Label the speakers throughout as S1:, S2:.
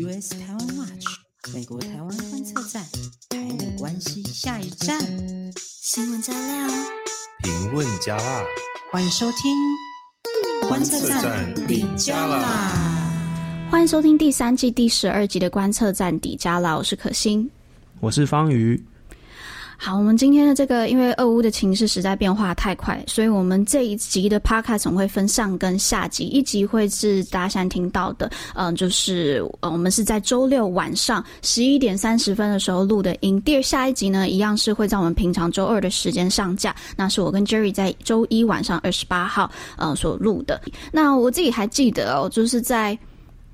S1: US 台湾 Watch 美国台湾观测站，台美关系下一站，新闻加料，
S2: 评论加辣，
S1: 欢迎收听观测站底加辣，
S3: 欢迎收听第三季第十二集的观测站底加辣，我是可心，
S4: 我是方瑜。
S3: 好，我们今天的这个，因为俄乌的情势实在变化太快，所以我们这一集的 podcast 总会分上跟下集。一集会是大家现在听到的，嗯、就是呃，我们是在周六晚上十一点三十分的时候录的音。第二下一集呢，一样是会在我们平常周二的时间上架。那是我跟 Jerry 在周一晚上二十八号呃所录的。那我自己还记得哦，就是在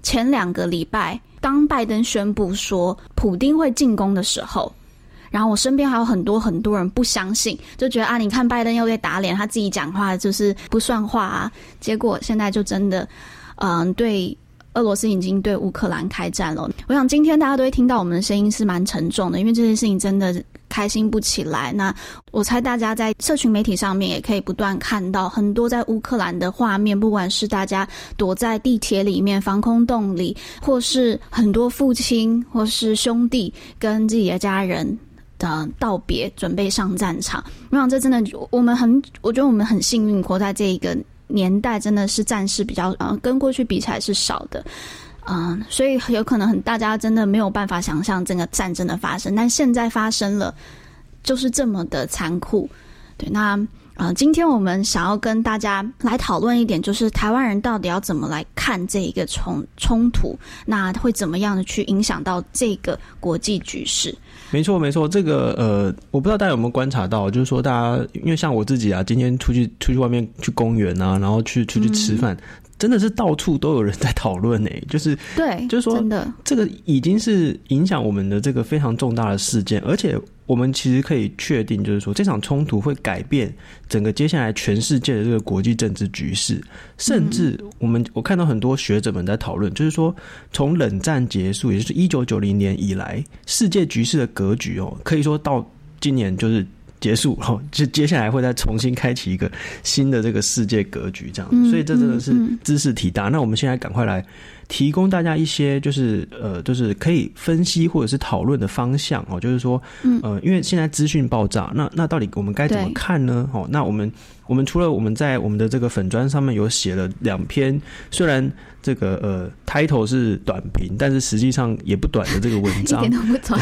S3: 前两个礼拜，当拜登宣布说普丁会进攻的时候。然后我身边还有很多很多人不相信，就觉得啊，你看拜登又在打脸，他自己讲话就是不算话啊。结果现在就真的，嗯、对俄罗斯已经对乌克兰开战了。我想今天大家都会听到我们的声音是蛮沉重的，因为这件事情真的开心不起来。那我猜大家在社群媒体上面也可以不断看到很多在乌克兰的画面，不管是大家躲在地铁里面、防空洞里，或是很多父亲或是兄弟跟自己的家人。嗯道别，准备上战场。我想，这真的，我们很，我觉得我们很幸运，活在这一个年代，真的是战事比较，呃，跟过去比起来是少的，嗯、所以有可能很，大家真的没有办法想象整个战争的发生，但现在发生了，就是这么的残酷。对，那。呃，今天我们想要跟大家来讨论一点，就是台湾人到底要怎么来看这一个冲冲突，那会怎么样的去影响到这个国际局势？
S4: 没错，没错，这个呃，我不知道大家有没有观察到，就是说大家因为像我自己啊，今天出去出去外面去公园啊，然后去出去吃饭。嗯真的是到处都有人在讨论呢，就是
S3: 对，
S4: 就是说，
S3: 真的
S4: 这个已经是影响我们的这个非常重大的事件，而且我们其实可以确定，就是说这场冲突会改变整个接下来全世界的这个国际政治局势，甚至我们我看到很多学者们在讨论，就是说从冷战结束，也就是一九九零年以来，世界局势的格局哦，可以说到今年就是。结束后，就 接下来会再重新开启一个新的这个世界格局，这样子，所以这真的是知识体大。那我们现在赶快来提供大家一些，就是呃，就是可以分析或者是讨论的方向哦。就是说，呃，因为现在资讯爆炸，那那到底我们该怎么看呢？哦，那我们我们除了我们在我们的这个粉砖上面有写了两篇，虽然。这个呃，title 是短评，但是实际上也不短的这个文章，
S3: 一点都不短。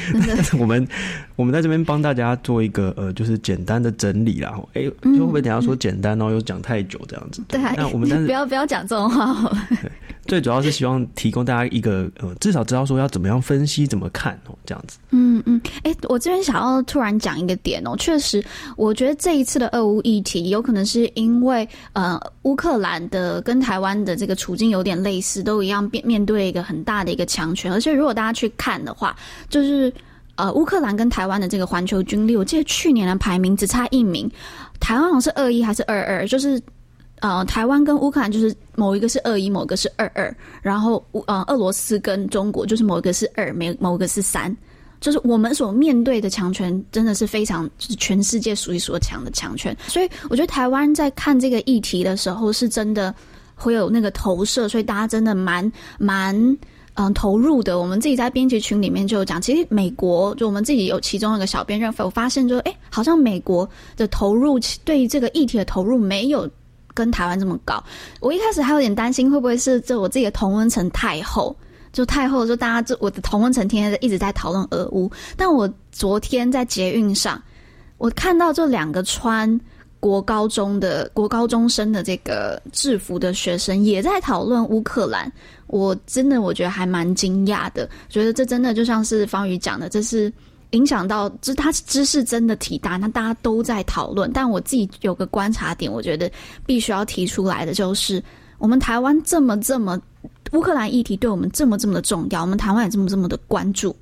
S4: 我们我们在这边帮大家做一个呃，就是简单的整理啦。哎，就会不会等下说简单，然后又讲太久这样子？对，那我们 但是
S3: 不要不要讲这种话好了。
S4: 最主要主要是希望提供大家一个呃，至少知道说要怎么样分析、怎么看哦，这样子。
S3: 嗯嗯，哎，我这边想要突然讲一个点哦，确实，我觉得这一次的俄乌议题有可能是因为呃，乌克兰的跟台湾的这个处境有点类似，都一样面面对一个很大的一个强权，而且如果大家去看的话，就是呃，乌克兰跟台湾的这个环球军力，我记得去年的排名只差一名，台湾好像是二一还是二二，就是。呃，台湾跟乌克兰就是某一个是二一，某一个是二二，然后呃，俄罗斯跟中国就是某一个是二，某某一个是三，就是我们所面对的强权真的是非常，就是全世界数一数二强的强权，所以我觉得台湾在看这个议题的时候是真的会有那个投射，所以大家真的蛮蛮嗯、投入的。我们自己在编辑群里面就有讲，其实美国就我们自己有其中一个小编认为，我发现就哎，好像美国的投入对这个议题的投入没有。跟台湾这么高，我一开始还有点担心，会不会是这我自己的同温层太厚，就太厚，就大家就我的同温层天天一直在讨论俄乌。但我昨天在捷运上，我看到这两个穿国高中的国高中生的这个制服的学生也在讨论乌克兰，我真的我觉得还蛮惊讶的，觉得这真的就像是方宇讲的，这是。影响到，就是他知识真的体大，那大家都在讨论。但我自己有个观察点，我觉得必须要提出来的就是，我们台湾这么这么乌克兰议题对我们这么这么的重要，我们台湾也这么这么的关注。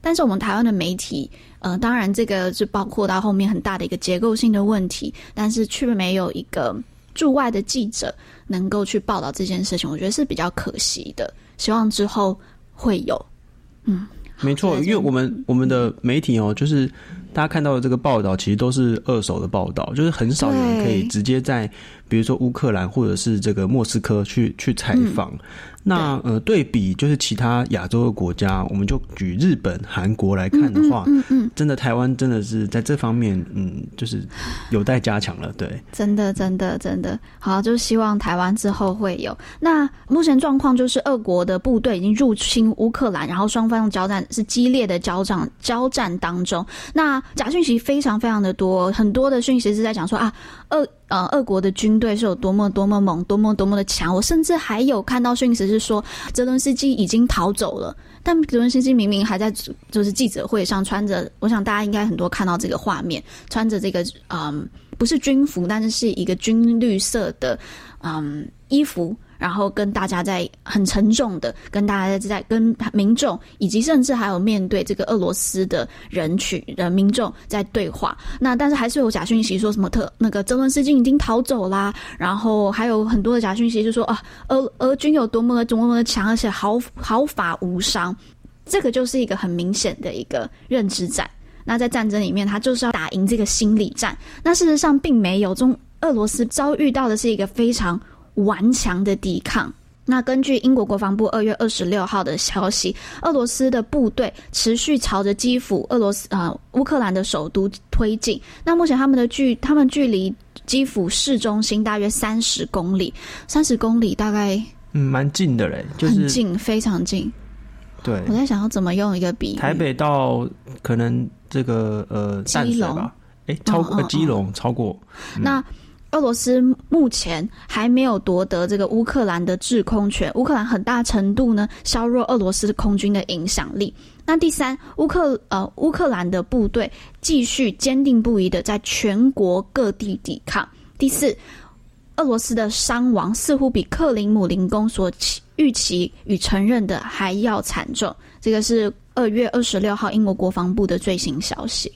S3: 但是我们台湾的媒体，呃，当然这个是包括到后面很大的一个结构性的问题，但是却没有一个驻外的记者能够去报道这件事情，我觉得是比较可惜的。希望之后会有，嗯。
S4: 没错，因为我们我们的媒体哦，就是大家看到的这个报道，其实都是二手的报道，就是很少有人可以直接在，比如说乌克兰或者是这个莫斯科去去采访。嗯那呃，对比就是其他亚洲的国家，我们就举日本、韩国来看的话，嗯嗯，嗯，嗯，真的台湾真的是在这方面，嗯，就是有待加强了。对，
S3: 真的，真的，真的，好，就希望台湾之后会有。那目前状况就是，俄国的部队已经入侵乌克兰，然后双方交战是激烈的交战交战当中。那假讯息非常非常的多，很多的讯息是在讲说啊，俄。呃，俄国的军队是有多么多么猛，多么多么的强。我甚至还有看到讯息是说，泽伦斯基已经逃走了。但泽伦斯基明明还在，就是记者会上穿着，我想大家应该很多看到这个画面，穿着这个嗯，不是军服，但是是一个军绿色的嗯衣服。然后跟大家在很沉重的跟大家在跟民众，以及甚至还有面对这个俄罗斯的人群的民众在对话。那但是还是有假讯息说什么特那个泽伦斯基已经逃走啦，然后还有很多的假讯息就说啊俄俄军有多么的多么的强，而且毫毫发无伤。这个就是一个很明显的一个认知战。那在战争里面，他就是要打赢这个心理战。那事实上并没有，中俄罗斯遭遇到的是一个非常。顽强的抵抗。那根据英国国防部二月二十六号的消息，俄罗斯的部队持续朝着基辅、俄罗斯呃乌克兰的首都推进。那目前他们的距他们距离基辅市中心大约三十公里，三十公里大概
S4: 嗯蛮近的嘞，就是
S3: 很近，非常近。
S4: 对，
S3: 我在想要怎么用一个比喻，
S4: 台北到可能这个呃
S3: 基隆吧，
S4: 哎超过、呃、基隆超过、
S3: 嗯、那。俄罗斯目前还没有夺得这个乌克兰的制空权，乌克兰很大程度呢削弱俄罗斯空军的影响力。那第三，乌克呃乌克兰的部队继续坚定不移的在全国各地抵抗。第四，俄罗斯的伤亡似乎比克林姆林宫所预期与承认的还要惨重。这个是二月二十六号英国国防部的最新消息。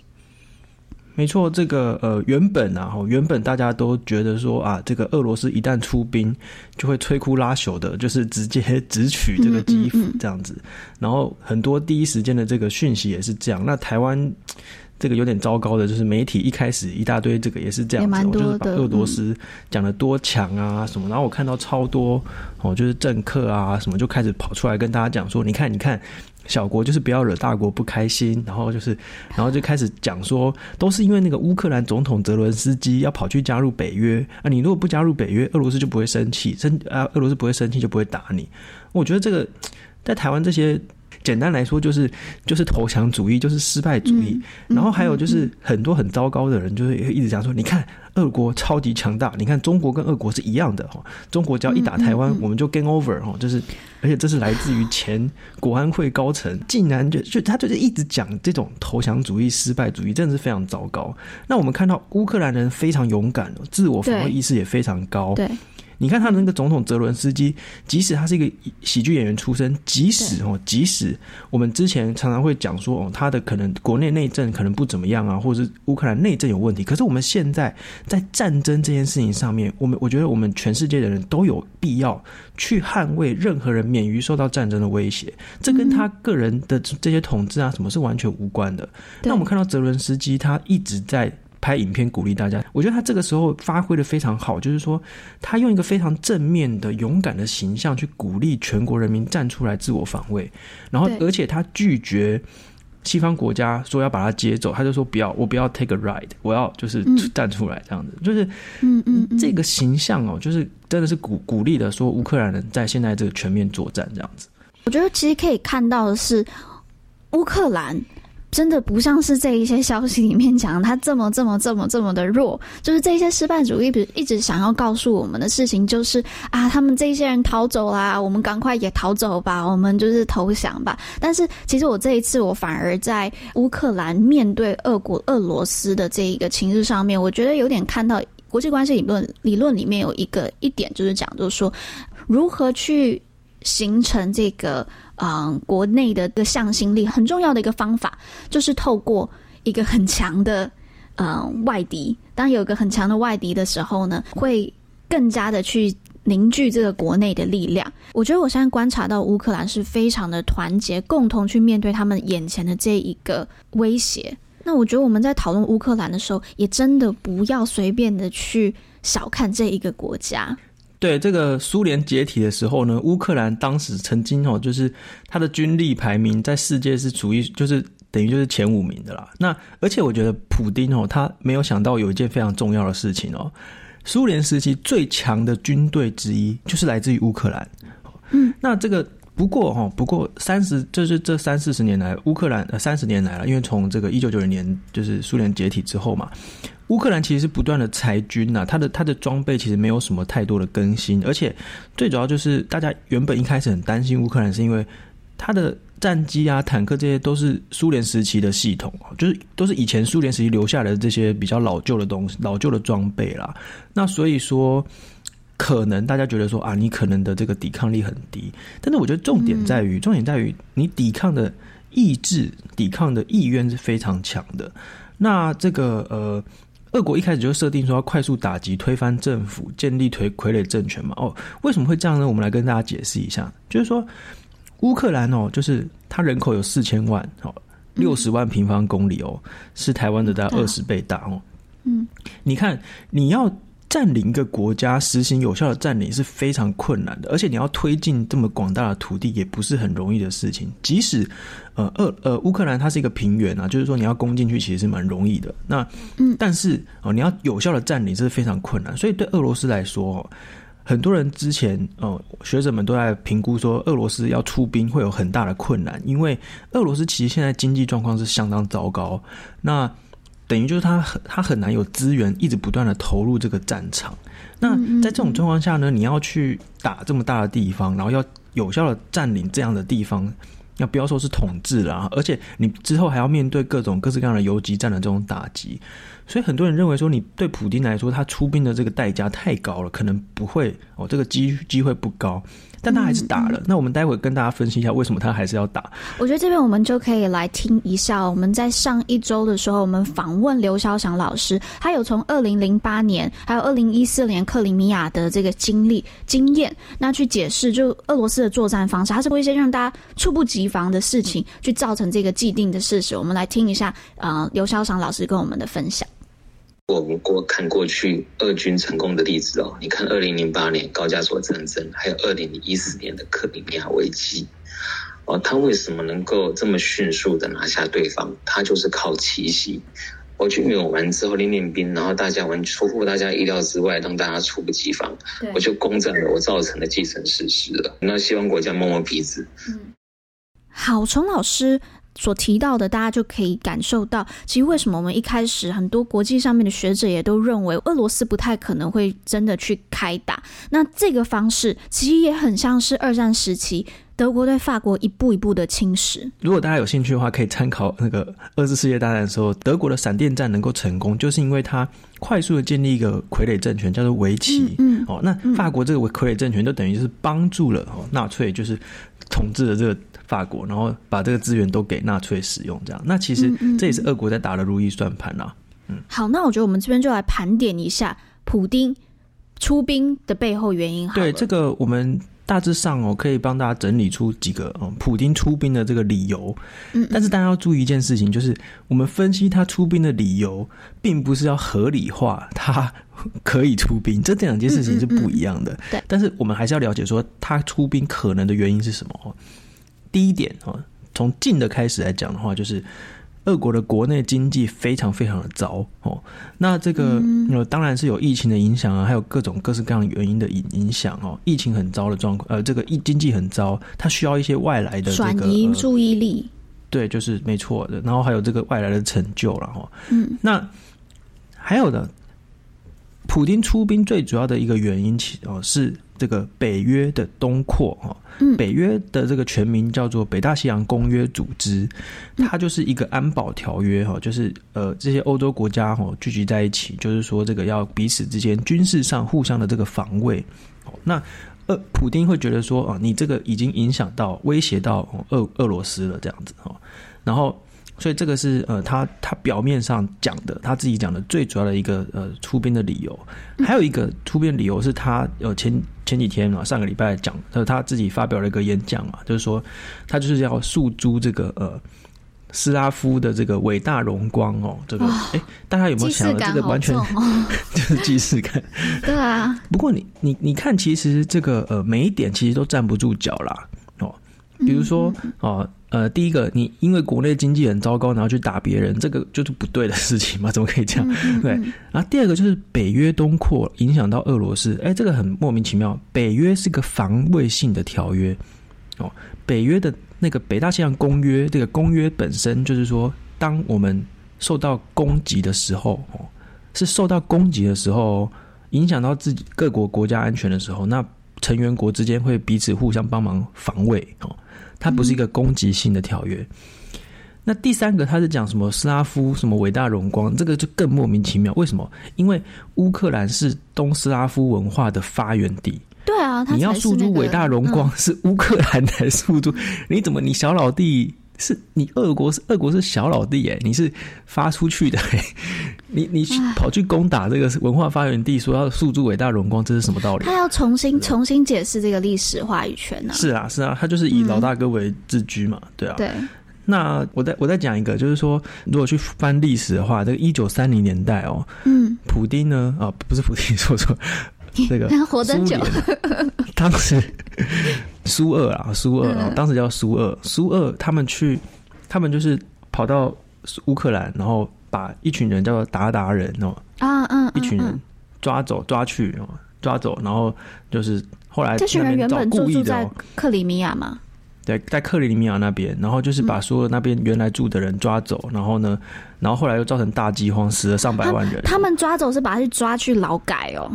S4: 没错，这个呃，原本啊，原本大家都觉得说啊，这个俄罗斯一旦出兵，就会摧枯拉朽的，就是直接 直取这个基辅这样子。嗯嗯嗯。然后很多第一时间的这个讯息也是这样。那台湾这个有点糟糕的，就是媒体一开始一大堆这个也是这样子，就是把俄罗斯讲的多强啊什么。然后我看到超多哦，就是政客啊什么就开始跑出来跟大家讲说，你看，你看。小国就是不要惹大国不开心，然后就是，然后就开始讲说，都是因为那个乌克兰总统泽伦斯基要跑去加入北约啊，你如果不加入北约，俄罗斯就不会生气，生啊，俄罗斯不会生气就不会打你。我觉得这个在台湾这些。简单来说，就是就是投降主义，就是失败主义。嗯、然后还有就是很多很糟糕的人，就是一直讲说，你看俄国超级强大，你看中国跟俄国是一样的哈。中国只要一打台湾，我们就 game over 哈。就是而且这是来自于前国安会高层，竟然就就他就是一直讲这种投降主义、失败主义，真的是非常糟糕。那我们看到乌克兰人非常勇敢，自我防卫意识也非常高。对。你看他的那个总统泽伦斯基，即使他是一个喜剧演员出身，即使哦，即使我们之前常常会讲说哦，他的可能国内内政可能不怎么样啊，或者是乌克兰内政有问题，可是我们现在在战争这件事情上面，我们我觉得我们全世界的人都有必要去捍卫任何人免于受到战争的威胁，这跟他个人的这些统治啊什么是完全无关的。那我们看到泽伦斯基他一直在。拍影片鼓励大家，我觉得他这个时候发挥的非常好，就是说他用一个非常正面的、勇敢的形象去鼓励全国人民站出来自我防卫，然后而且他拒绝西方国家说要把他接走，他就说不要，我不要 take a ride，我要就是站出来这样子，嗯、就是嗯嗯这个形象哦，就是真的是鼓鼓励的说乌克兰人在现在这个全面作战这样子。
S3: 我觉得其实可以看到的是乌克兰。真的不像是这一些消息里面讲他这么这么这么这么的弱，就是这些失败主义，比一直想要告诉我们的事情，就是啊，他们这些人逃走啦，我们赶快也逃走吧，我们就是投降吧。但是其实我这一次，我反而在乌克兰面对俄国俄罗斯的这一个情势上面，我觉得有点看到国际关系理论理论里面有一个一点，就是讲，就是说如何去形成这个。嗯，国内的个向心力很重要的一个方法，就是透过一个很强的嗯外敌。当有一个很强的外敌的时候呢，会更加的去凝聚这个国内的力量。我觉得我现在观察到乌克兰是非常的团结，共同去面对他们眼前的这一个威胁。那我觉得我们在讨论乌克兰的时候，也真的不要随便的去小看这一个国家。
S4: 对，这个苏联解体的时候呢，乌克兰当时曾经哦，就是它的军力排名在世界是处于就是等于就是前五名的啦。那而且我觉得普丁哦，他没有想到有一件非常重要的事情哦，苏联时期最强的军队之一就是来自于乌克兰。嗯，那这个。不过哈，不过三十就是这三四十年来，乌克兰呃三十年来了，因为从这个一九九零年就是苏联解体之后嘛，乌克兰其实是不断的裁军呐，它的它的装备其实没有什么太多的更新，而且最主要就是大家原本一开始很担心乌克兰，是因为它的战机啊、坦克这些都是苏联时期的系统，就是都是以前苏联时期留下来的这些比较老旧的东西、老旧的装备啦，那所以说。可能大家觉得说啊，你可能的这个抵抗力很低，但是我觉得重点在于，重点在于你抵抗的意志、抵抗的意愿是非常强的。那这个呃，俄国一开始就设定说要快速打击、推翻政府、建立傀傀儡政权嘛。哦，为什么会这样呢？我们来跟大家解释一下，就是说乌克兰哦，就是它人口有四千万，哦，六十万平方公里哦，是台湾的大概二十倍大哦。嗯，你看你要。占领一个国家，实行有效的占领是非常困难的，而且你要推进这么广大的土地，也不是很容易的事情。即使呃，俄呃乌克兰它是一个平原啊，就是说你要攻进去其实是蛮容易的。那嗯，但是哦、呃，你要有效的占领这是非常困难。所以对俄罗斯来说，很多人之前哦、呃，学者们都在评估说，俄罗斯要出兵会有很大的困难，因为俄罗斯其实现在经济状况是相当糟糕。那等于就是他很他很难有资源一直不断的投入这个战场。那在这种状况下呢，你要去打这么大的地方，然后要有效的占领这样的地方，要不要说是统治了，而且你之后还要面对各种各式各样的游击战的这种打击。所以很多人认为说，你对普丁来说，他出兵的这个代价太高了，可能不会哦，这个机机会不高。但他还是打了。那我们待会跟大家分析一下，为什么他还是要打？
S3: 我觉得这边我们就可以来听一下。我们在上一周的时候，我们访问刘潇翔老师，他有从二零零八年还有二零一四年克里米亚的这个经历经验，那去解释就俄罗斯的作战方式，他是会一些让大家猝不及防的事情，去造成这个既定的事实。我们来听一下，呃，刘潇翔老师跟我们的分享。
S5: 我们过看过去俄军成功的例子哦，你看二零零八年高加索战争，还有二零一四年的克里米亚危机，哦，他为什么能够这么迅速的拿下对方？他就是靠奇袭。我军演完之后练练兵，然后大家完出乎大家意料之外，让大家猝不及防，我就攻占了我造成的既成事实了。那希望国家摸摸鼻子。
S3: 嗯，好，崇老师。所提到的，大家就可以感受到，其实为什么我们一开始很多国际上面的学者也都认为俄罗斯不太可能会真的去开打。那这个方式其实也很像是二战时期德国对法国一步一步的侵蚀。如
S4: 果大家有兴趣的话，可以参考那个二次世界大战的时候，德国的闪电战能够成功，就是因为它快速的建立一个傀儡政权，叫做维奇。嗯，嗯哦，那法国这个傀儡政权就等于就是帮助了哦纳粹，就是统治了这个。法国，然后把这个资源都给纳粹使用，这样，那其实这也是俄国在打的如意算盘啊。嗯，嗯，
S3: 好，那我觉得我们这边就来盘点一下普丁出兵的背后原因好。
S4: 对，这个我们大致上哦，可以帮大家整理出几个嗯，普丁出兵的这个理由。嗯，但是大家要注意一件事情，就是我们分析他出兵的理由，并不是要合理化他可以出兵，这这两件事情是不一样的。嗯嗯嗯、对，但是我们还是要了解说他出兵可能的原因是什么。第一点啊，从近的开始来讲的话，就是俄国的国内经济非常非常的糟哦。那这个呃，当然是有疫情的影响啊，还有各种各式各样的原因的影影响哦。疫情很糟的状况，呃，这个疫经济很糟，它需要一些外来的
S3: 转移注意力。
S4: 对，就是没错的。然后还有这个外来的成就了哈。嗯，那还有的，普丁出兵最主要的一个原因，其哦是。这个北约的东扩哈，北约的这个全名叫做北大西洋公约组织，它就是一个安保条约哈，就是呃这些欧洲国家哈聚集在一起，就是说这个要彼此之间军事上互相的这个防卫。那呃，普丁会觉得说啊，你这个已经影响到威胁到俄俄罗斯了这样子哈，然后。所以这个是呃，他他表面上讲的，他自己讲的最主要的一个呃出兵的理由。还有一个出兵的理由是他呃前前几天啊，上个礼拜讲，他他自己发表了一个演讲啊，就是说他就是要诉诸这个呃斯拉夫的这个伟大荣光哦，这个哎、哦，大家有没有想到这个完全、哦、就是既视感？
S3: 对啊。
S4: 不过你你你看，其实这个呃每一点其实都站不住脚啦哦。比如说哦呃，第一个你因为国内经济很糟糕，然后去打别人，这个就是不对的事情嘛？怎么可以这样？对。然后第二个就是北约东扩影响到俄罗斯，哎，这个很莫名其妙。北约是个防卫性的条约哦，北约的。那个北大西洋公约，这个公约本身就是说，当我们受到攻击的时候，哦，是受到攻击的时候，影响到自己各国国家安全的时候，那成员国之间会彼此互相帮忙防卫，哦，它不是一个攻击性的条约。嗯。那第三个，它是讲什么斯拉夫什么伟大荣光，这个就更莫名其妙。为什么？因为乌克兰是东斯拉夫文化的发源地。
S3: 对啊，那个、
S4: 你要诉诸伟大荣光是乌克兰来诉诸、嗯，你怎么你小老弟是你俄国是俄国是小老弟哎，你是发出去的 哎，你你跑去攻打这个文化发源地，说要诉诸伟大荣光，这是什么道理？
S3: 他要重新重新解释这个历史话语权呢、啊？
S4: 是啊是啊，他就是以老大哥为自居嘛，嗯、对啊。对，那我再我再讲一个，就是说如果去翻历史的话，这个一九三零年代哦，嗯，普丁呢啊不是普丁说错。这个
S3: 活得久，
S4: 当时苏二啊，苏二、嗯，当时叫苏二，苏二他们去，他们就是跑到乌克兰，然后把一群人叫做韃靼人哦，啊嗯，一群人抓走抓去哦，抓走，然后就是后来这群人原本住在
S3: 克里米亚嘛，
S4: 对，在克里米亚那边，然后就是把所有那边原来住的人抓走，然后呢，然后后来又造成大饥荒，死了上百万人。
S3: 他，他们抓走是把他去抓去劳改哦。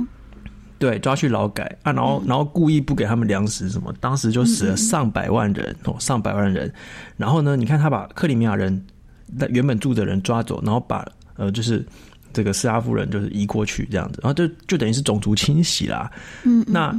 S4: 对，抓去劳改啊，然后然后故意不给他们粮食什么，当时就死了上百万人哦，上百万人。然后呢，你看他把克里米亚人那原本住的人抓走，然后把呃就是这个斯拉夫人就是移过去这样子，然后就就等于是种族清洗啦。嗯，那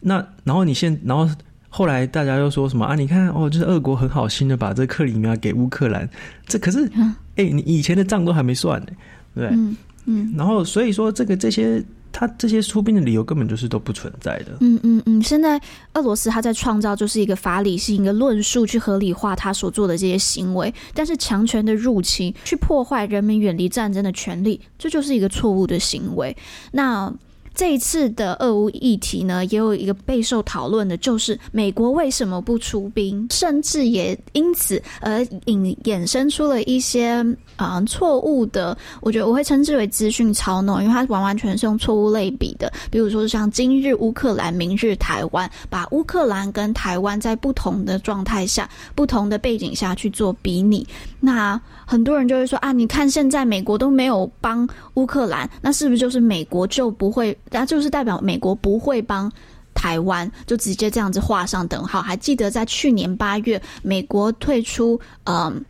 S4: 那然后你现然后后来大家又说什么啊？你看哦，就是俄国很好心的把这克里米亚给乌克兰，这可是哎，你以前的账都还没算呢，对，嗯嗯，然后所以说这个这些。他这些出兵的理由根本就是都不存在的。
S3: 嗯嗯嗯，现在俄罗斯他在创造就是一个法理性一个论述去合理化他所做的这些行为，但是强权的入侵去破坏人民远离战争的权利，这就是一个错误的行为。那。这一次的俄乌议题呢，也有一个备受讨论的，就是美国为什么不出兵，甚至也因此而引衍生出了一些啊、呃、错误的，我觉得我会称之为资讯操弄，因为它完完全是用错误类比的，比如说像今日乌克兰，明日台湾，把乌克兰跟台湾在不同的状态下、不同的背景下去做比拟，那很多人就会说啊，你看现在美国都没有帮乌克兰，那是不是就是美国就不会？那就是代表美国不会帮台湾，就直接这样子画上等号。还记得在去年八月，美国退出嗯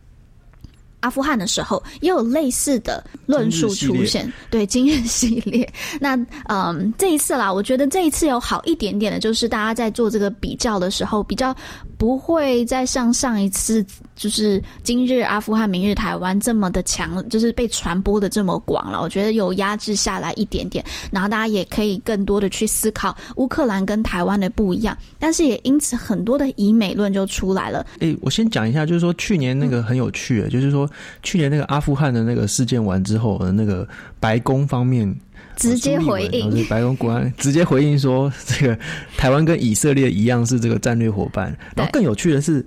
S3: 阿富汗的时候，也有类似的论述出现。对，今日系列。那嗯，这一次啦，我觉得这一次有好一点点的，就是大家在做这个比较的时候，比较不会再像上一次。就是今日阿富汗，明日台湾这么的强，就是被传播的这么广了。我觉得有压制下来一点点，然后大家也可以更多的去思考乌克兰跟台湾的不一样，但是也因此很多的以美论就出来了。
S4: 诶、欸，我先讲一下，就是说去年那个很有趣，嗯，就是说去年那个阿富汗的那个事件完之后，那个白宫方面
S3: 直接回应，
S4: 白宫国安直接回应说，这个台湾跟以色列一样是这个战略伙伴。然后更有趣的是。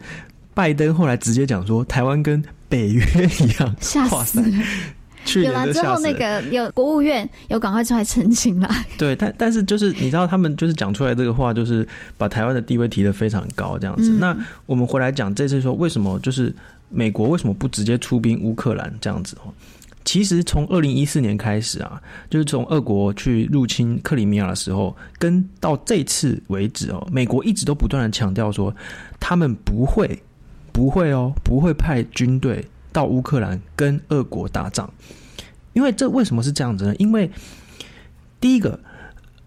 S4: 拜登后来直接讲说，台湾跟北约一样，
S3: 吓死了！有了之后，那个有国务院有赶快出来澄清了。
S4: 对，但但是就是你知道，他们就是讲出来这个话，就是把台湾的地位提得非常高，这样子。嗯、那我们回来讲这次说，为什么就是美国为什么不直接出兵乌克兰这样子？哦，其实从二零一四年开始啊，就是从俄国去入侵克里米亚的时候，跟到这次为止哦，美国一直都不断的强调说，他们不会。不会哦，不会派军队到乌克兰跟俄国打仗，因为这为什么是这样子呢？因为第一个，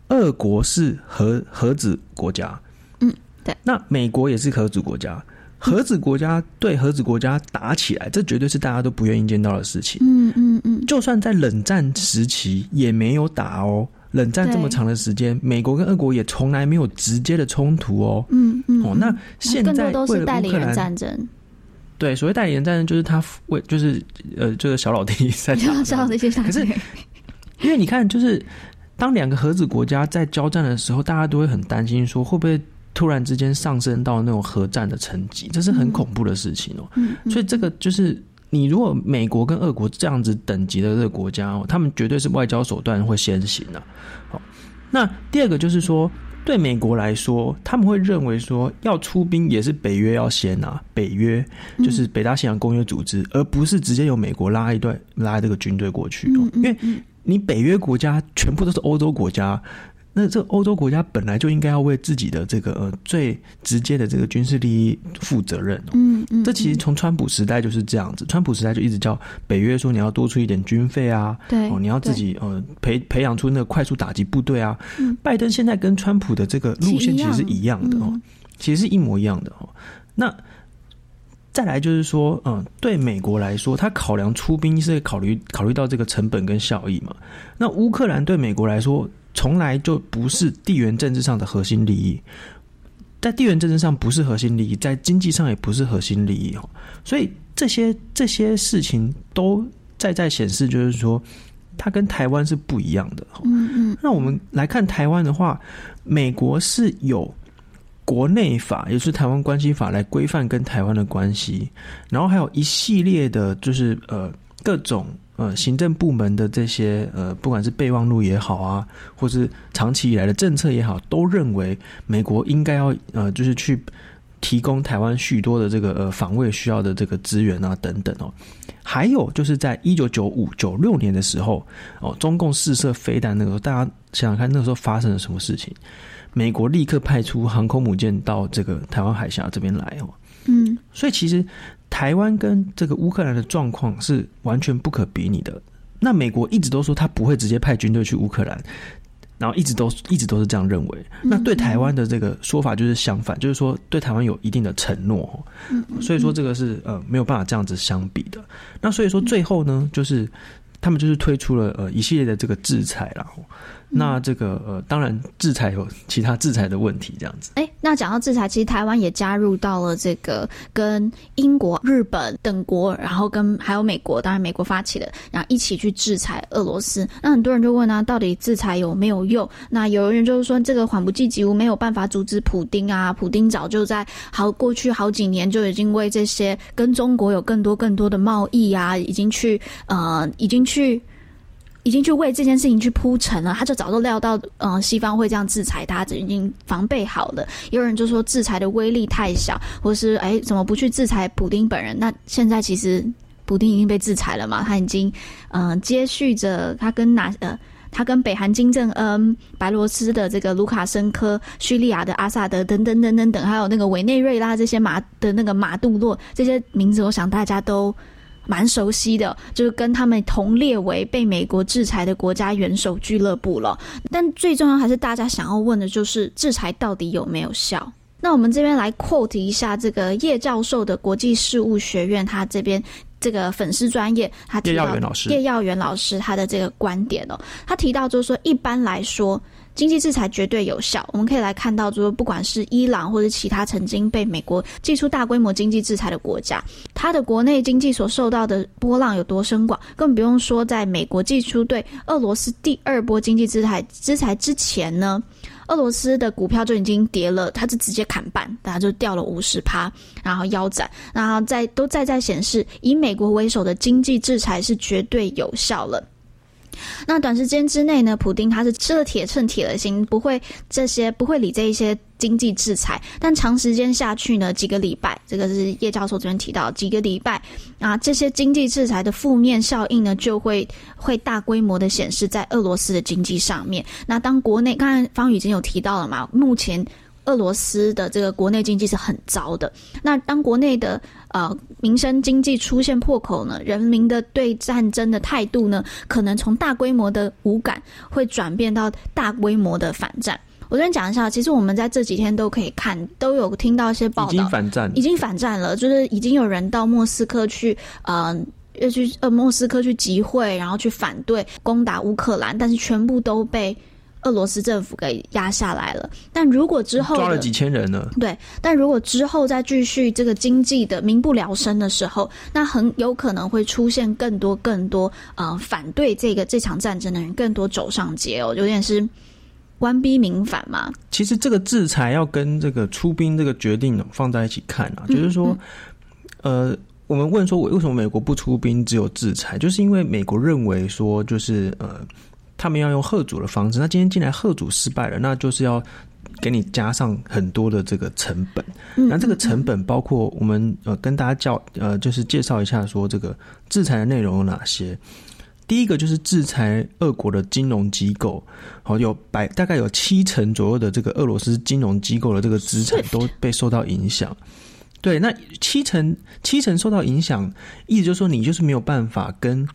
S4: 俄国是核核子国家，
S3: 嗯，对，
S4: 那美国也是核子国家，核子国家对核子国家打起来，这绝对是大家都不愿意见到的事情。
S3: 嗯嗯嗯，就
S4: 算在冷战时期也没有打哦。冷战这么长的时间，美国跟俄国也从来没有直接的冲突哦。
S3: 嗯嗯。
S4: 哦，那现在都是代理人
S3: 战争，
S4: 对，所谓代理人战争就是他为就是呃就是小老弟在打，
S3: 小老弟可
S4: 是因为你看，就是当两个核子国家在交战的时候，大家都会很担心说会不会突然之间上升到那种核战的层级，这是很恐怖的事情哦。
S3: 嗯，
S4: 所以这个就是你如果美国跟俄国这样子等级的这个国家哦，他们绝对是外交手段会先行的。好，那第二个就是说。对美国来说，他们会认为说要出兵也是北约要先啊，北约就是北大西洋公约组织，而不是直接由美国拉一段拉这个军队过去，因为你北约国家全部都是欧洲国家。那这欧洲国家本来就应该要为自己的这个呃最直接的这个军事利益负责任。
S3: 嗯嗯，
S4: 这其实从川普时代就是这样子，川普时代就一直叫北约说你要多出一点军费啊，
S3: 对，
S4: 哦，你要自己呃培培养出那个快速打击部队啊。拜登现在跟川普的这个路线其实是一样的哦，其实是一模一样的哦。那再来就是说，嗯，对美国来说，他考量出兵是考虑考虑到这个成本跟效益嘛。那乌克兰对美国来说，从来就不是地缘政治上的核心利益，在地缘政治上不是核心利益，在经济上也不是核心利益哦。所以这些这些事情都在在显示，就是说，它跟台湾是不一样的。
S3: 嗯嗯。那
S4: 我们来看台湾的话，美国是有国内法，也是台湾关系法来规范跟台湾的关系，然后还有一系列的，就是呃各种。呃，行政部门的这些呃，不管是备忘录也好啊，或是长期以来的政策也好，都认为美国应该要呃，就是去提供台湾许多的这个呃防卫需要的这个资源啊等等哦。还有就是在一九九五九六年的时候哦，中共试射飞弹那个时候，大家想想看，那个时候发生了什么事情？美国立刻派出航空母舰到这个台湾海峡这边来哦。
S3: 嗯，
S4: 所以其实。台湾跟这个乌克兰的状况是完全不可比拟的。那美国一直都说他不会直接派军队去乌克兰，然后一直都一直都是这样认为。那对台湾的这个说法就是相反，就是说对台湾有一定的承诺。所以说这个是呃没有办法这样子相比的。那所以说最后呢，就是他们就是推出了呃一系列的这个制裁啦。那这个呃，当然制裁有其他制裁的问题，这样子。
S3: 哎，那讲到制裁，其实台湾也加入到了这个跟英国、日本等国，然后跟还有美国，当然美国发起的，然后一起去制裁俄罗斯。那很多人就问啊，到底制裁有没有用？那有人就是说，这个缓不济急，没有办法阻止普丁啊。普丁早就在好过去好几年就已经为这些跟中国有更多更多的贸易啊，已经去呃，已经去。已经去为这件事情去铺陈了，他就早都料到，嗯、西方会这样制裁他，已经防备好了。有人就说制裁的威力太小，或是哎，怎么不去制裁普丁本人？那现在其实普丁已经被制裁了嘛，他已经嗯、接续着他跟哪呃，他跟北韩金正恩、白罗斯的这个卢卡申科、叙利亚的阿萨德等等等等等，还有那个委内瑞拉这些马的那个马杜洛这些名字，我想大家都。蛮熟悉的，就是跟他们同列为被美国制裁的国家元首俱乐部了。但最重要还是大家想要问的就是制裁到底有没有效？那我们这边来 quote 一下这个叶教授的国际事务学院，他这边这个粉丝专业，他提到叶耀元老师叶耀元老师他的这个观点哦，他提到就是说一般来说。经济制裁绝对有效，我们可以来看到，就是不管是伊朗或者其他曾经被美国祭出大规模经济制裁的国家，它的国内经济所受到的波浪有多深广，更不用说在美国祭出对俄罗斯第二波经济制裁制裁之前呢，俄罗斯的股票就已经跌了，它就直接砍半，大家就掉了五十趴，然后腰斩，然后再都再再显示，以美国为首的经济制裁是绝对有效了。那短时间之内呢，普丁他是吃了铁秤铁了心，不会这些不会理这一些经济制裁。但长时间下去呢，几个礼拜，这个是叶教授这边提到，几个礼拜啊，这些经济制裁的负面效应呢，就会会大规模的显示在俄罗斯的经济上面。那当国内，刚才方宇已经有提到了嘛，目前。俄罗斯的这个国内经济是很糟的。那当国内的呃民生经济出现破口呢，人民的对战争的态度呢，可能从大规模的无感会转变到大规模的反战。我先讲一下，其实我们在这几天都可以看，都有听到一些报道，
S4: 已经反战，
S3: 已经反战了，就是已经有人到莫斯科去，呃，要去呃莫斯科去集会，然后去反对攻打乌克兰，但是全部都被。俄罗斯政府给压下来了。但如果之后
S4: 抓了几千人呢？
S3: 对，但如果之后再继续这个经济的民不聊生的时候，那很有可能会出现更多更多呃反对这个这场战争的人，更多走上街哦，有点是官逼民反嘛。
S4: 其实这个制裁要跟这个出兵这个决定放在一起看啊，就是说，呃。我们问说，我为什么美国不出兵，只有制裁？就是因为美国认为说，就是呃，他们要用贺主的方式。那今天进来贺主失败了，那就是要给你加上很多的这个成本。那这个成本包括我们呃跟大家教呃，就是介绍一下说，这个制裁的内容有哪些？第一个就是制裁俄国的金融机构，好，有百大概有七成左右的这个俄罗斯金融机构的这个资产都被受到影响。对，那七成七成受到影响，意思就是说你就是没有办法跟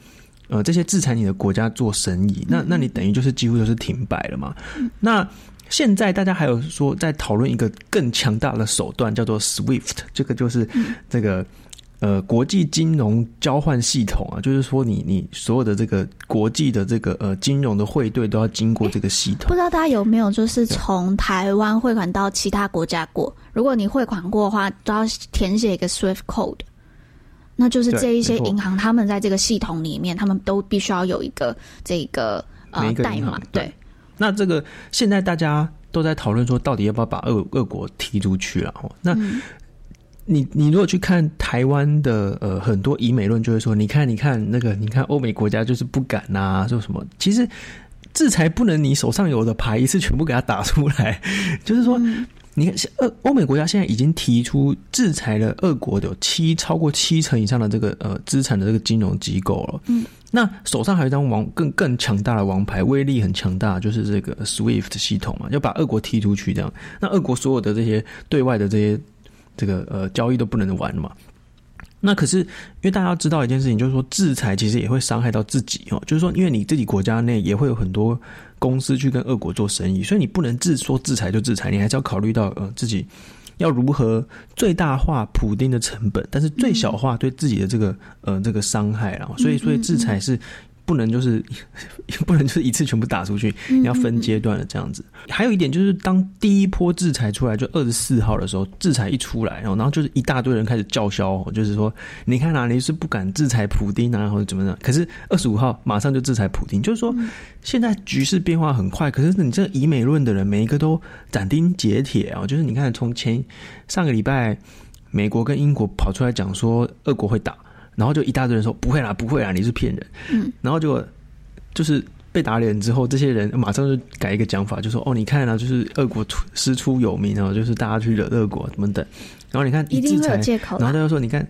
S4: 呃这些制裁你的国家做生意，那那你等于就是几乎就是停摆了嘛。那现在大家还有说在讨论一个更强大的手段，叫做 SWIFT，这个就是这个。呃，国际金融交换系统啊，就是说你你所有的这个国际的这个呃金融的汇兑都要经过这个系统。
S3: 不知道大家有没有就是从台湾汇款到其他国家过？如果你汇款过的话，都要填写一个 SWIFT code，那就是这一些银行他们在这个系统里面，他们都必须要有一个这个呃代码。对，
S4: 那这个现在大家都在讨论说，到底要不要把俄俄国踢出去了？那。嗯你你如果去看台湾的呃很多以美论，就会说，你看你看那个，你看欧美国家就是不敢呐、啊，说什么？其实制裁不能你手上有的牌一次全部给他打出来，就是说，你看欧欧美国家现在已经提出制裁了俄国的有七超过七成以上的这个呃资产的这个金融机构了。嗯，那手上还有一张王更更强大的王牌，威力很强大，就是这个 SWIFT 系统嘛，要把俄国踢出去这样。那俄国所有的这些对外的这些。这个呃交易都不能玩了嘛？那可是因为大家要知道一件事情，就是说制裁其实也会伤害到自己哦。就是说，因为你自己国家内也会有很多公司去跟俄国做生意，所以你不能自说制裁就制裁，你还是要考虑到呃自己要如何最大化普丁的成本，但是最小化对自己的这个呃这个伤害啊。所以，所以制裁是。不能就是 不能就是一次全部打出去，你要分阶段的这样子。还有一点就是，当第一波制裁出来，就二十四号的时候，制裁一出来，然后然后就是一大堆人开始叫嚣，就是说，你看哪里是不敢制裁普丁啊，或者怎么样？可是二十五号马上就制裁普丁，就是说现在局势变化很快。可是你这以美论的人，每一个都斩钉截铁啊，就是你看从前上个礼拜，美国跟英国跑出来讲说，俄国会打。然后就一大堆人说不会啦，不会啦，你是骗人。嗯，然后就就是被打脸之后，这些人马上就改一个讲法，就说哦，你看啊，就是俄国师出有名啊，就是大家去惹俄国怎么等。然后你看一制裁，然后他就说你看，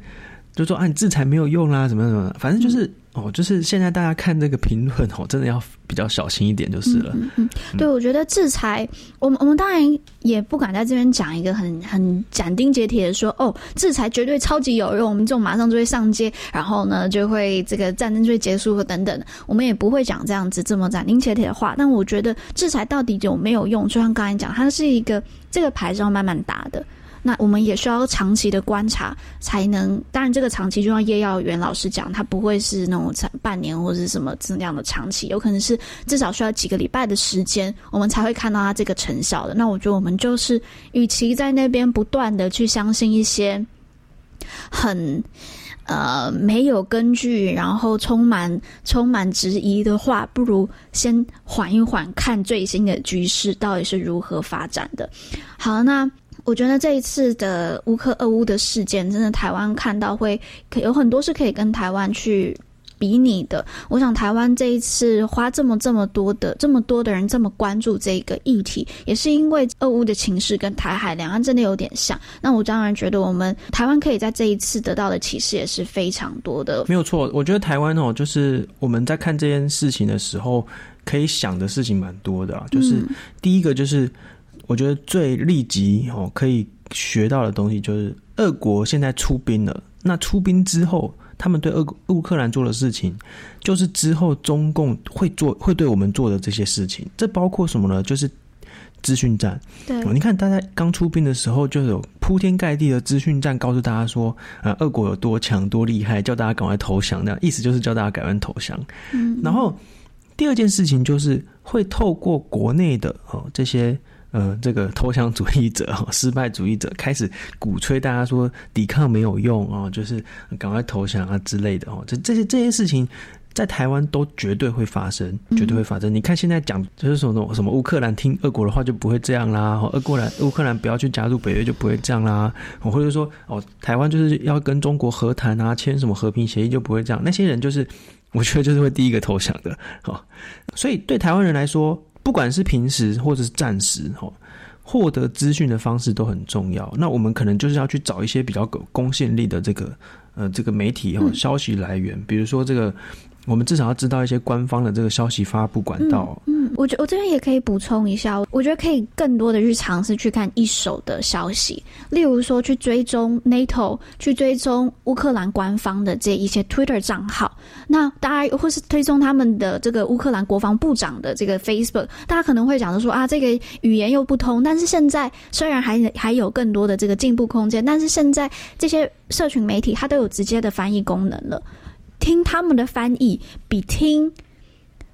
S4: 就说啊，你制裁没有用啦，怎么怎么，反正就是。哦，就是现在大家看这个评论哦，真的要比较小心一点就是了。
S3: 嗯嗯，对，我觉得制裁，我们我们当然也不敢在这边讲一个很很斩钉截铁的说，哦，制裁绝对超级有用，我们就马上就会上街，然后呢就会这个战争就会结束和等等，我们也不会讲这样子这么斩钉截铁的话。但我觉得制裁到底有没有用？就像刚才讲，它是一个这个牌是要慢慢打的。那我们也需要长期的观察，才能。当然，这个长期就像叶耀元老师讲，他不会是那种半年或者是什么这样的长期，有可能是至少需要几个礼拜的时间，我们才会看到他这个成效的。那我觉得我们就是，与其在那边不断的去相信一些很呃没有根据，然后充满充满质疑的话，不如先缓一缓，看最新的局势到底是如何发展的。好，那。我觉得这一次的乌克俄乌的事件，真的台湾看到会可有很多是可以跟台湾去比拟的。我想台湾这一次花这么这么多的这么多的人这么关注这个议题，也是因为俄乌的情势跟台海两岸真的有点像。那我当然觉得我们台湾可以在这一次得到的启示也是非常多的。
S4: 没有错，我觉得台湾哦，就是我们在看这件事情的时候，可以想的事情蛮多的啊。就是第一个就是。我觉得最立即哦可以学到的东西就是，俄国现在出兵了。那出兵之后，他们对俄乌克兰做的事情，就是之后中共会做会对我们做的这些事情。这包括什么呢？就是资讯战。对，你看大家刚出兵的时候，就有铺天盖地的资讯战，告诉大家说，啊，俄国有多强多厉害，叫大家赶快投降。那样意思就是叫大家赶快投降。嗯，然后。第二件事情就是会透过国内的哦这些呃这个投降主义者哈失败主义者开始鼓吹大家说抵抗没有用哦，就是赶快投降啊之类的哦，这这些这些事情。在台湾都绝对会发生，绝对会发生。嗯、你看现在讲就是什么什么乌克兰听俄国的话就不会这样啦，俄国兰乌克兰不要去加入北约就不会这样啦，或者说哦台湾就是要跟中国和谈啊，签什么和平协议就不会这样。那些人就是我觉得就是会第一个投降的，好，所以对台湾人来说，不管是平时或者是暂时，哈，获得资讯的方式都很重要。那我们可能就是要去找一些比较有公信力的这个呃这个媒体哈消息来源，比如说这个。我们至少要知道一些官方的这个消息发布管道。
S3: 嗯，嗯，我觉我这边也可以补充一下，我觉得可以更多的去尝试去看一手的消息，例如说去追踪 NATO，去追踪乌克兰官方的这一些 Twitter 账号。那大家或是追踪他们的这个乌克兰国防部长的这个 Facebook，大家可能会讲的说啊，这个语言又不通。但是现在虽然还还有更多的这个进步空间，但是现在这些社群媒体它都有直接的翻译功能了。听他们的翻译，比听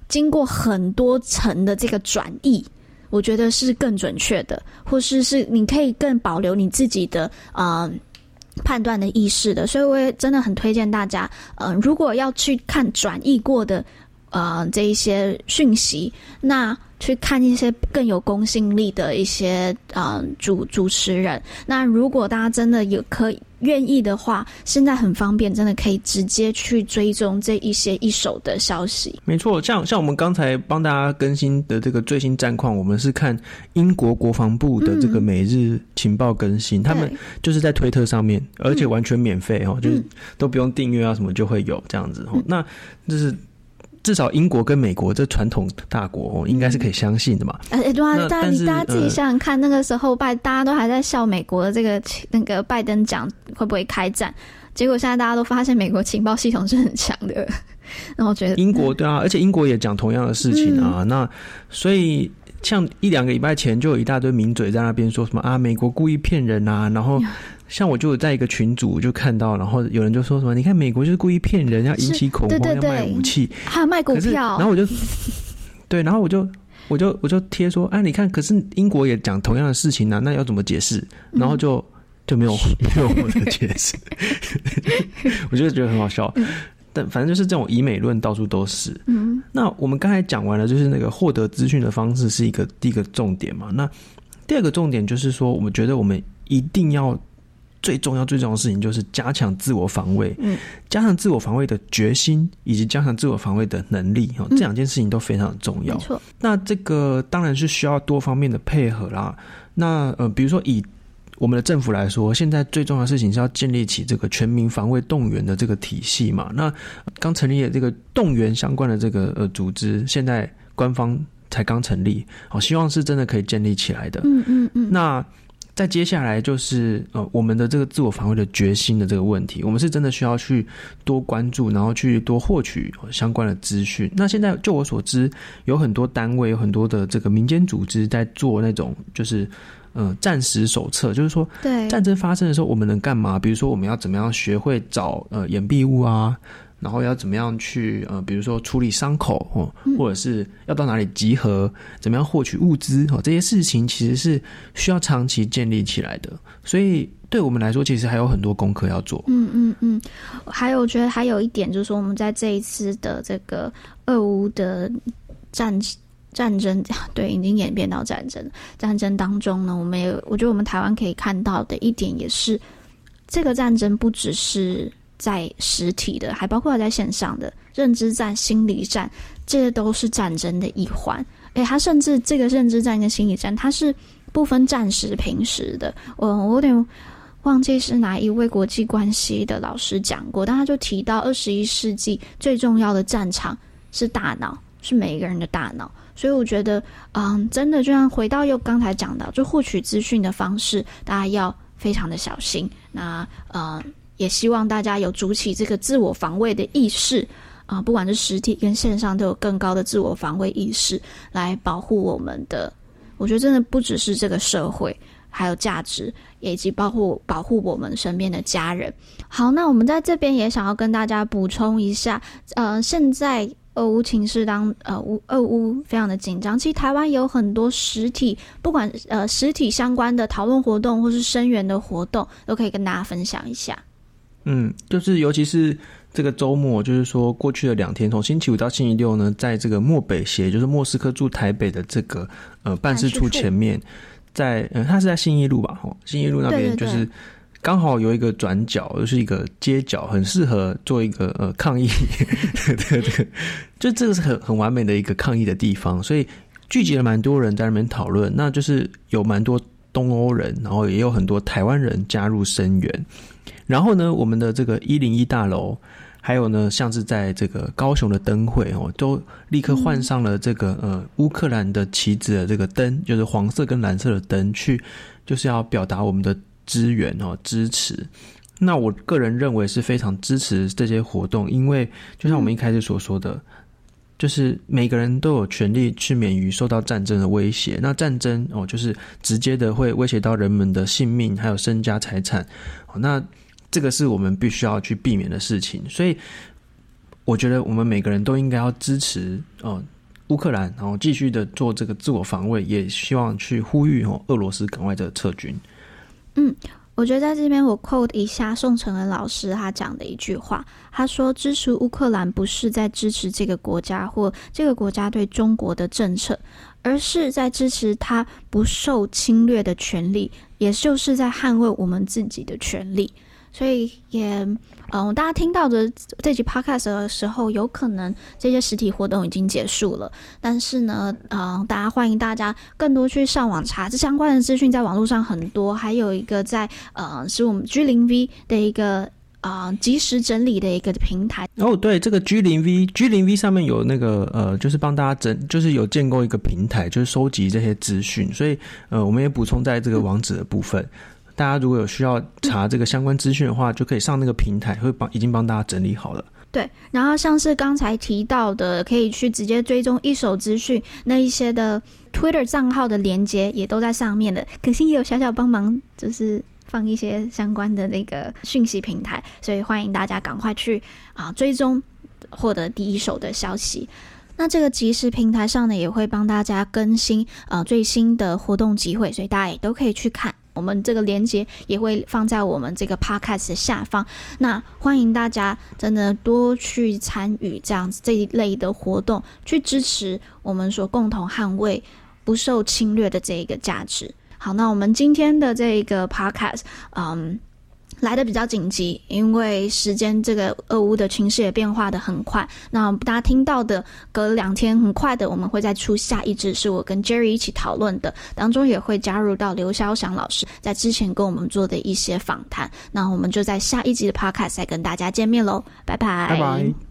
S3: 经过很多层的这个转译，我觉得是更准确的，或是是你可以更保留你自己的呃判断的意识的。所以我也真的很推荐大家，呃，如果要去看转译过的呃这一些讯息，那去看一些更有公信力的一些呃主主持人。那如果大家真的有可以。愿意的话，现在很方便，真的可以直接去追踪这一些一手的消息。
S4: 没错，像像我们刚才帮大家更新的这个最新战况，我们是看英国国防部的这个每日情报更新，嗯、他们就是在推特上面，而且完全免费哦，嗯、就是都不用订阅啊什么就会有这样子哦。嗯、那就是。至少英国跟美国这传统大国哦，应该是可以相信的嘛。哎、嗯，
S3: 对啊，大家大家自己想想看，那个时候拜大家都还在笑美国的这个那个拜登讲会不会开战，结果现在大家都发现美国情报系统是很强的。那我觉得
S4: 英国对啊，而且英国也讲同样的事情啊。嗯、那所以像一两个礼拜前就有一大堆名嘴在那边说什么啊，美国故意骗人啊，然后。像我就在一个群组就看到，然后有人就说什么，你看美国就是故意骗人，要引起恐慌，要卖武器，
S3: 还有卖股票。
S4: 然后我就 对，然后我就我就我就贴说，哎、啊，你看，可是英国也讲同样的事情呢、啊，那要怎么解释？然后就就没有没有我的解释，我就觉得很好笑。但反正就是这种以美论到处都是。嗯，那我们刚才讲完了，就是那个获得资讯的方式是一个第一个重点嘛。那第二个重点就是说，我们觉得我们一定要。最重要、最重要的事情就是加强自我防卫，嗯，加强自我防卫的决心，以及加强自我防卫的能力，哈、嗯，这两件事情都非常重要。那这个当然是需要多方面的配合啦。那呃，比如说以我们的政府来说，现在最重要的事情是要建立起这个全民防卫动员的这个体系嘛。那刚成立的这个动员相关的这个呃组织，现在官方才刚成立，好，希望是真的可以建立起来的。嗯嗯嗯，那。再接下来就是呃，我们的这个自我防卫的决心的这个问题，我们是真的需要去多关注，然后去多获取相关的资讯。那现在就我所知，有很多单位，有很多的这个民间组织在做那种就是呃战时手册，就是说，对战争发生的时候我们能干嘛？比如说我们要怎么样学会找呃掩蔽物啊。然后要怎么样去呃，比如说处理伤口哦，或者是要到哪里集合，怎么样获取物资哦，这些事情其实是需要长期建立起来的。所以对我们来说，其实还有很多功课要做。
S3: 嗯嗯嗯，还有我觉得还有一点就是说，我们在这一次的这个俄乌的战战争，对，已经演变到战争战争当中呢，我们也我觉得我们台湾可以看到的一点也是，这个战争不只是。在实体的，还包括在线上的认知战、心理战，这些都是战争的一环。诶，他甚至这个认知战跟心理战，它是不分战时平时的。我我有点忘记是哪一位国际关系的老师讲过，但他就提到，二十一世纪最重要的战场是大脑，是每一个人的大脑。所以我觉得，嗯，真的就像回到又刚才讲到，就获取资讯的方式，大家要非常的小心。那，嗯。也希望大家有筑起这个自我防卫的意识啊，不管是实体跟线上，都有更高的自我防卫意识来保护我们的。我觉得真的不只是这个社会，还有价值，以及包括保护我们身边的家人。好，那我们在这边也想要跟大家补充一下，呃，现在俄乌情势当呃乌俄乌非常的紧张，其实台湾有很多实体，不管呃实体相关的讨论活动或是声援的活动，都可以跟大家分享一下。
S4: 嗯，就是尤其是这个周末，就是说过去的两天，从星期五到星期六呢，在这个漠北协，就是莫斯科驻台北的这个呃办事处前面，在嗯，它是在信义路吧？哦，信义路那边就是刚好有一个转角，就是一个街角，很适合做一个呃抗议的这个，就这个是很很完美的一个抗议的地方，所以聚集了蛮多人在那边讨论，那就是有蛮多东欧人，然后也有很多台湾人加入声援。然后呢，我们的这个一零一大楼，还有呢，像是在这个高雄的灯会哦，都立刻换上了这个呃乌克兰的旗子的这个灯，就是黄色跟蓝色的灯，去就是要表达我们的支援哦支持。那我个人认为是非常支持这些活动，因为就像我们一开始所说的，就是每个人都有权利去免于受到战争的威胁。那战争哦，就是直接的会威胁到人们的性命，还有身家财产。哦，那这个是我们必须要去避免的事情，所以我觉得我们每个人都应该要支持哦乌克兰，然后继续的做这个自我防卫，也希望去呼吁哦俄罗斯赶快的撤军。
S3: 嗯，我觉得在这边我 quote 一下宋承恩老师他讲的一句话，他说：“支持乌克兰不是在支持这个国家或这个国家对中国的政策，而是在支持他不受侵略的权利，也就是在捍卫我们自己的权利。”所以也，嗯，大家听到的这集 podcast 的时候，有可能这些实体活动已经结束了。但是呢，嗯，大家欢迎大家更多去上网查这相关的资讯，在网络上很多。还有一个在，呃，是我们 G 零 V 的一个啊及时整理的一个平台。
S4: 哦，对，这个 G 零 V G 零 V 上面有那个呃，就是帮大家整，就是有建构一个平台，就是收集这些资讯。所以，呃，我们也补充在这个网址的部分。大家如果有需要查这个相关资讯的话，就可以上那个平台，会帮已经帮大家整理好了。
S3: 对，然后像是刚才提到的，可以去直接追踪一手资讯，那一些的 Twitter 账号的连接也都在上面的。可心也有小小帮忙，就是放一些相关的那个讯息平台，所以欢迎大家赶快去啊追踪，获得第一手的消息。那这个即时平台上呢，也会帮大家更新啊最新的活动机会，所以大家也都可以去看。我们这个链接也会放在我们这个 podcast 的下方，那欢迎大家真的多去参与这样子这一类的活动，去支持我们所共同捍卫不受侵略的这一个价值。好，那我们今天的这一个 podcast，嗯。来的比较紧急，因为时间这个俄乌的情势也变化的很快。那大家听到的隔两天很快的，我们会再出下一支，是我跟 Jerry 一起讨论的，当中也会加入到刘潇翔老师在之前跟我们做的一些访谈。那我们就在下一集的 Podcast 再跟大家见面喽，拜。
S4: 拜拜。